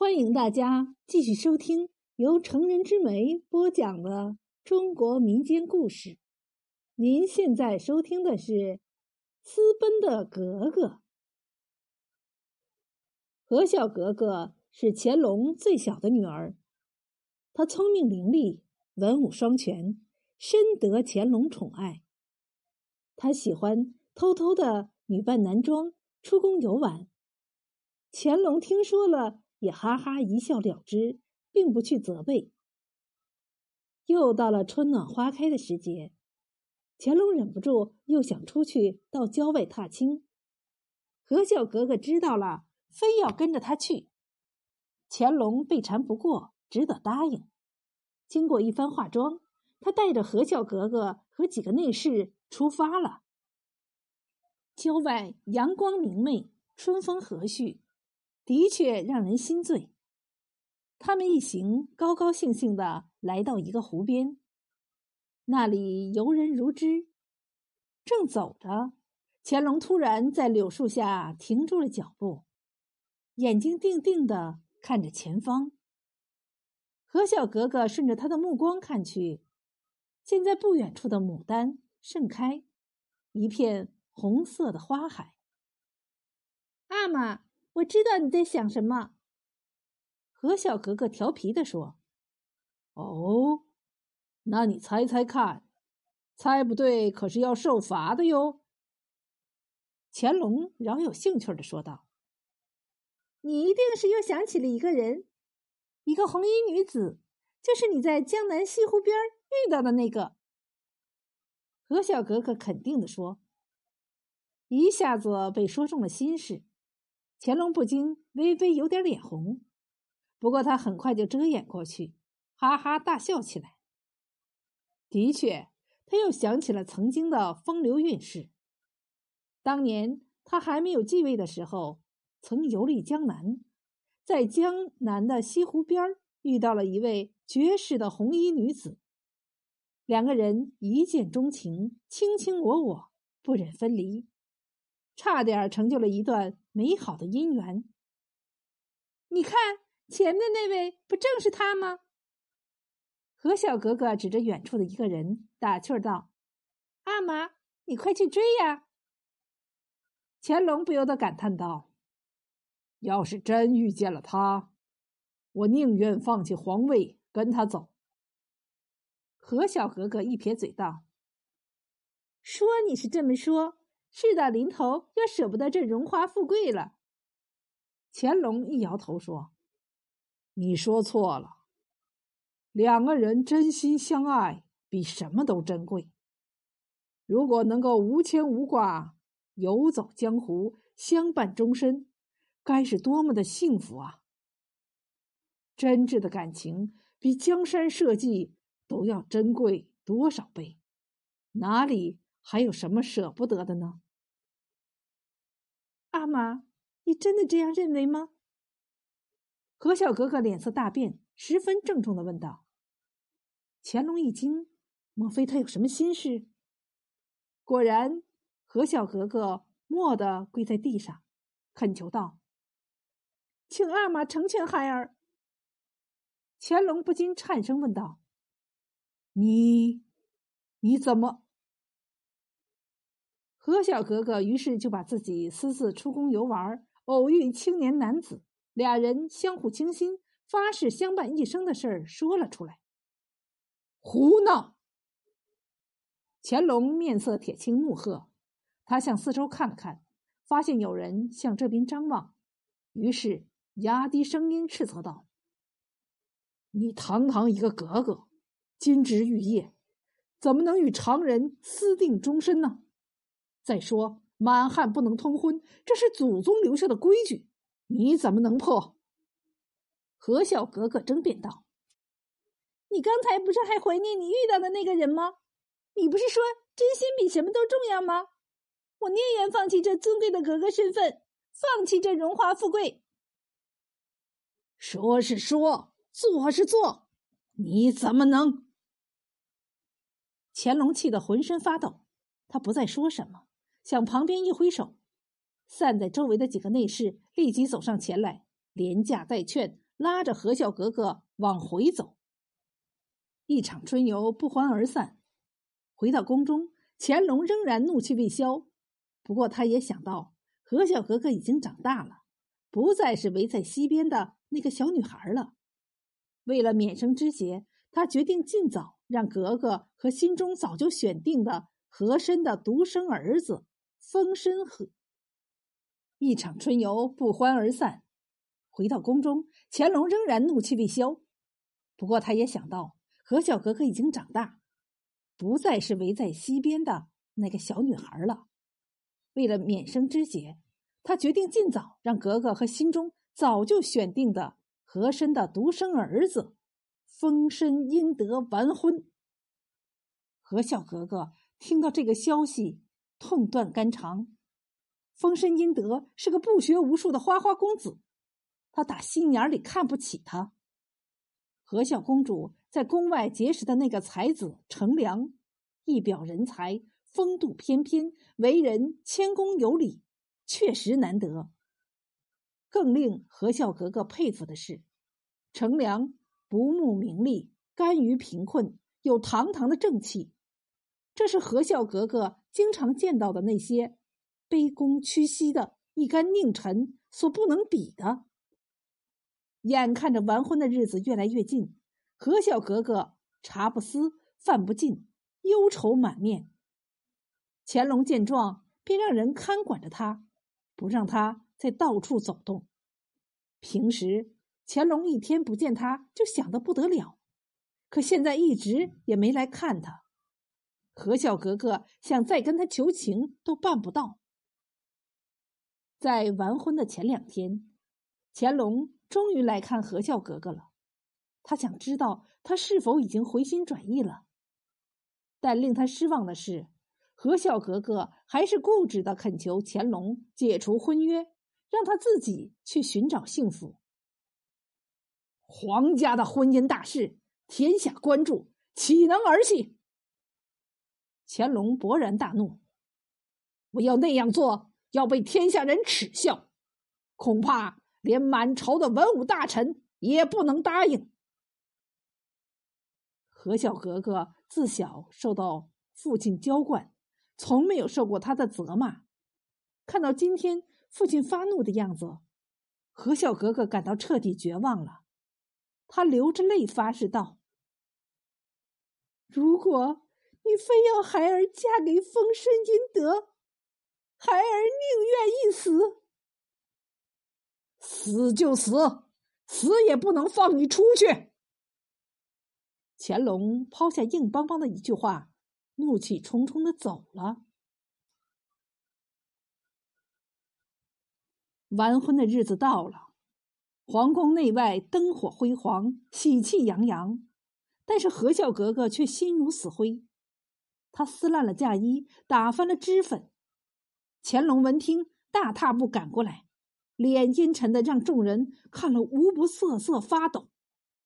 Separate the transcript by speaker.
Speaker 1: 欢迎大家继续收听由成人之美播讲的中国民间故事。您现在收听的是《私奔的格格》。何小格格是乾隆最小的女儿，她聪明伶俐，文武双全，深得乾隆宠爱。她喜欢偷偷的女扮男装出宫游玩。乾隆听说了。也哈哈一笑了之，并不去责备。又到了春暖花开的时节，乾隆忍不住又想出去到郊外踏青。何小格格知道了，非要跟着他去。乾隆被缠不过，只得答应。经过一番化妆，他带着何小格格和几个内侍出发了。郊外阳光明媚，春风和煦。的确让人心醉。他们一行高高兴兴的来到一个湖边，那里游人如织。正走着，乾隆突然在柳树下停住了脚步，眼睛定定的看着前方。何小格格顺着他的目光看去，见在不远处的牡丹盛开，一片红色的花海。阿玛。我知道你在想什么，何小格格调皮的说：“
Speaker 2: 哦，那你猜猜看，猜不对可是要受罚的哟。”
Speaker 1: 乾隆饶有兴趣的说道：“你一定是又想起了一个人，一个红衣女子，就是你在江南西湖边遇到的那个。”何小格格肯定的说：“一下子被说中了心事。”乾隆不禁微微有点脸红，不过他很快就遮掩过去，哈哈大笑起来。的确，他又想起了曾经的风流韵事。当年他还没有继位的时候，曾游历江南，在江南的西湖边遇到了一位绝世的红衣女子，两个人一见钟情，卿卿我我，不忍分离。差点成就了一段美好的姻缘。你看，前面那位不正是他吗？何小格格指着远处的一个人，打趣道：“阿玛，你快去追呀！”
Speaker 2: 乾隆不由得感叹道：“要是真遇见了他，我宁愿放弃皇位跟他走。”
Speaker 1: 何小格格一撇嘴道：“说你是这么说。”事到临头，又舍不得这荣华富贵了。
Speaker 2: 乾隆一摇头说：“你说错了，两个人真心相爱，比什么都珍贵。如果能够无牵无挂，游走江湖，相伴终身，该是多么的幸福啊！真挚的感情，比江山社稷都要珍贵多少倍？哪里？”还有什么舍不得的呢？
Speaker 1: 阿玛，你真的这样认为吗？
Speaker 2: 何小格格脸色大变，十分郑重的问道。
Speaker 1: 乾隆一惊，莫非他有什么心事？果然，何小格格蓦地跪在地上，恳求道：“请阿玛成全孩儿。”乾隆不禁颤声问道：“
Speaker 2: 你，你怎么？”
Speaker 1: 何小格格于是就把自己私自出宫游玩，偶遇青年男子，俩人相互倾心，发誓相伴一生的事儿说了出来。
Speaker 2: 胡闹！
Speaker 1: 乾隆面色铁青，怒喝。他向四周看了看，发现有人向这边张望，于是压低声音斥责道：“
Speaker 2: 你堂堂一个格格，金枝玉叶，怎么能与常人私定终身呢？”再说，满汉不能通婚，这是祖宗留下的规矩，你怎么能破？
Speaker 1: 何小格格争辩道：“你刚才不是还怀念你遇到的那个人吗？你不是说真心比什么都重要吗？我宁愿放弃这尊贵的格格身份，放弃这荣华富贵。
Speaker 2: 说是说，做是做，你怎么能？”
Speaker 1: 乾隆气得浑身发抖，他不再说什么。向旁边一挥手，散在周围的几个内侍立即走上前来，连架带劝，拉着何笑格格往回走。一场春游不欢而散。回到宫中，乾隆仍然怒气未消。不过，他也想到何笑格格已经长大了，不再是围在溪边的那个小女孩了。为了免生枝节，他决定尽早让格格和心中早就选定的和珅的独生儿子封申和。一场春游不欢而散。回到宫中，乾隆仍然怒气未消。不过，他也想到和小格格已经长大。不再是围在溪边的那个小女孩了。为了免生枝节，他决定尽早让格格和心中早就选定的和珅的独生儿子封申英德完婚。和小格格听到这个消息，痛断肝肠。封申英德是个不学无术的花花公子，他打心眼里看不起他。和孝公主在宫外结识的那个才子程良，一表人才，风度翩翩，为人谦恭有礼，确实难得。更令和孝格格佩服的是，程良不慕名利，甘于贫困，有堂堂的正气，这是和孝格格经常见到的那些卑躬屈膝的一干佞臣所不能比的。眼看着完婚的日子越来越近，和小格格茶不思饭不进，忧愁满面。乾隆见状，便让人看管着他，不让他再到处走动。平时乾隆一天不见他就想得不得了，可现在一直也没来看他。何小格格想再跟他求情都办不到。在完婚的前两天，乾隆。终于来看何笑格格了，他想知道他是否已经回心转意了。但令他失望的是，何笑格格还是固执的恳求乾隆解除婚约，让他自己去寻找幸福。皇家的婚姻大事，天下关注，岂能儿戏？乾隆勃然大怒：“我要那样做，要被天下人耻笑，恐怕……”连满朝的文武大臣也不能答应。何小格格自小受到父亲娇惯，从没有受过他的责骂。看到今天父亲发怒的样子，何小格格感到彻底绝望了。他流着泪发誓道：“如果你非要孩儿嫁给封申英德，孩儿宁愿一死。”死就死，死也不能放你出去。乾隆抛下硬邦邦的一句话，怒气冲冲的走了。完婚的日子到了，皇宫内外灯火辉煌，喜气洋洋，但是和笑格格却心如死灰。他撕烂了嫁衣，打翻了脂粉。乾隆闻听，大踏步赶过来。脸阴沉的，让众人看了无不瑟瑟发抖。